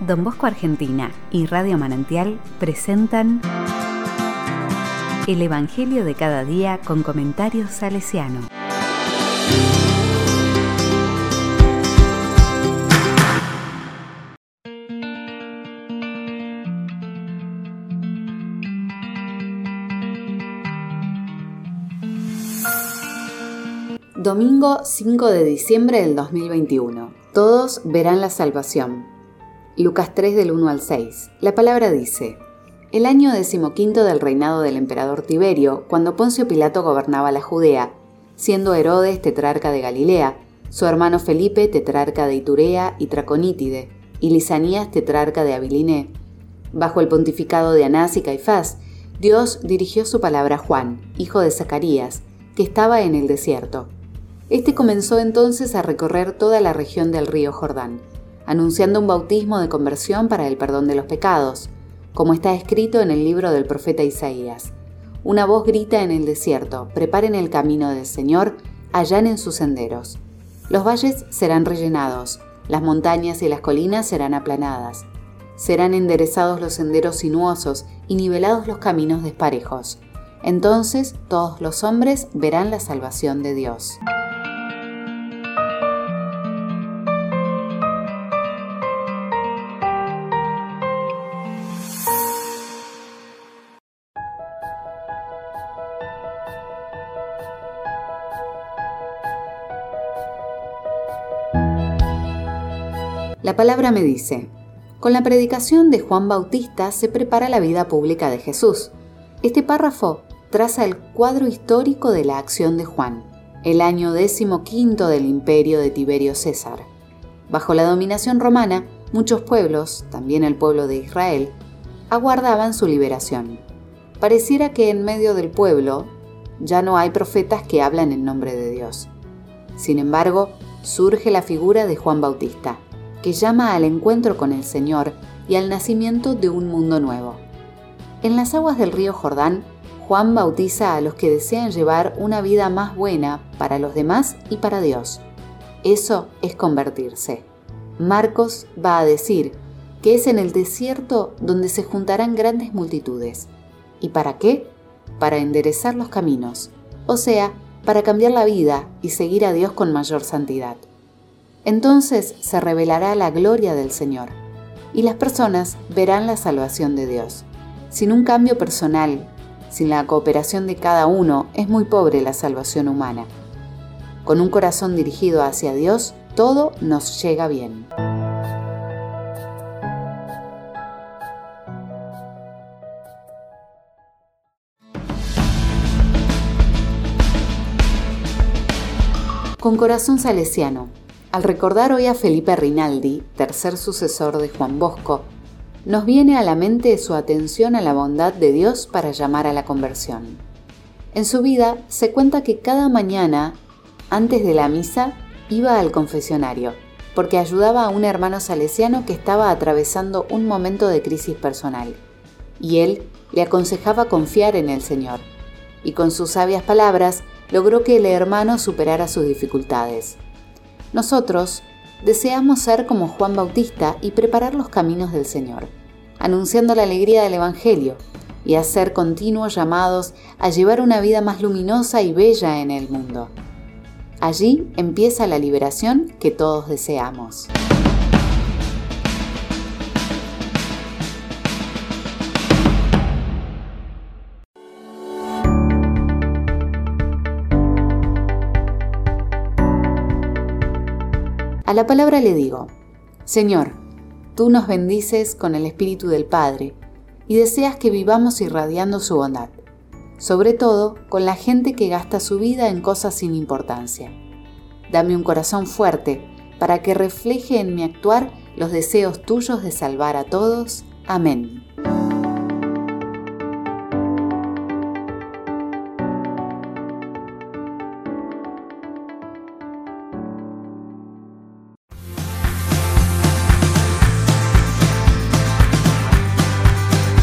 Don Bosco Argentina y Radio Manantial presentan El Evangelio de cada día con comentarios salesiano. Domingo 5 de diciembre del 2021. Todos verán la salvación. Lucas 3 del 1 al 6. La palabra dice, El año decimoquinto del reinado del emperador Tiberio, cuando Poncio Pilato gobernaba la Judea, siendo Herodes tetrarca de Galilea, su hermano Felipe tetrarca de Iturea y Traconítide, y Lisanías tetrarca de Abiliné. Bajo el pontificado de Anás y Caifás, Dios dirigió su palabra a Juan, hijo de Zacarías, que estaba en el desierto. Este comenzó entonces a recorrer toda la región del río Jordán anunciando un bautismo de conversión para el perdón de los pecados, como está escrito en el libro del profeta Isaías. Una voz grita en el desierto, preparen el camino del Señor, allanen sus senderos. Los valles serán rellenados, las montañas y las colinas serán aplanadas. Serán enderezados los senderos sinuosos y nivelados los caminos desparejos. Entonces todos los hombres verán la salvación de Dios. La palabra me dice, con la predicación de Juan Bautista se prepara la vida pública de Jesús. Este párrafo traza el cuadro histórico de la acción de Juan, el año quinto del imperio de Tiberio César. Bajo la dominación romana, muchos pueblos, también el pueblo de Israel, aguardaban su liberación. Pareciera que en medio del pueblo ya no hay profetas que hablan en nombre de Dios. Sin embargo, surge la figura de Juan Bautista que llama al encuentro con el Señor y al nacimiento de un mundo nuevo. En las aguas del río Jordán, Juan bautiza a los que desean llevar una vida más buena para los demás y para Dios. Eso es convertirse. Marcos va a decir que es en el desierto donde se juntarán grandes multitudes. ¿Y para qué? Para enderezar los caminos, o sea, para cambiar la vida y seguir a Dios con mayor santidad. Entonces se revelará la gloria del Señor y las personas verán la salvación de Dios. Sin un cambio personal, sin la cooperación de cada uno, es muy pobre la salvación humana. Con un corazón dirigido hacia Dios, todo nos llega bien. Con corazón salesiano, al recordar hoy a Felipe Rinaldi, tercer sucesor de Juan Bosco, nos viene a la mente su atención a la bondad de Dios para llamar a la conversión. En su vida se cuenta que cada mañana, antes de la misa, iba al confesionario, porque ayudaba a un hermano salesiano que estaba atravesando un momento de crisis personal, y él le aconsejaba confiar en el Señor, y con sus sabias palabras logró que el hermano superara sus dificultades. Nosotros deseamos ser como Juan Bautista y preparar los caminos del Señor, anunciando la alegría del Evangelio y hacer continuos llamados a llevar una vida más luminosa y bella en el mundo. Allí empieza la liberación que todos deseamos. A la palabra le digo, Señor, tú nos bendices con el Espíritu del Padre y deseas que vivamos irradiando su bondad, sobre todo con la gente que gasta su vida en cosas sin importancia. Dame un corazón fuerte para que refleje en mi actuar los deseos tuyos de salvar a todos. Amén.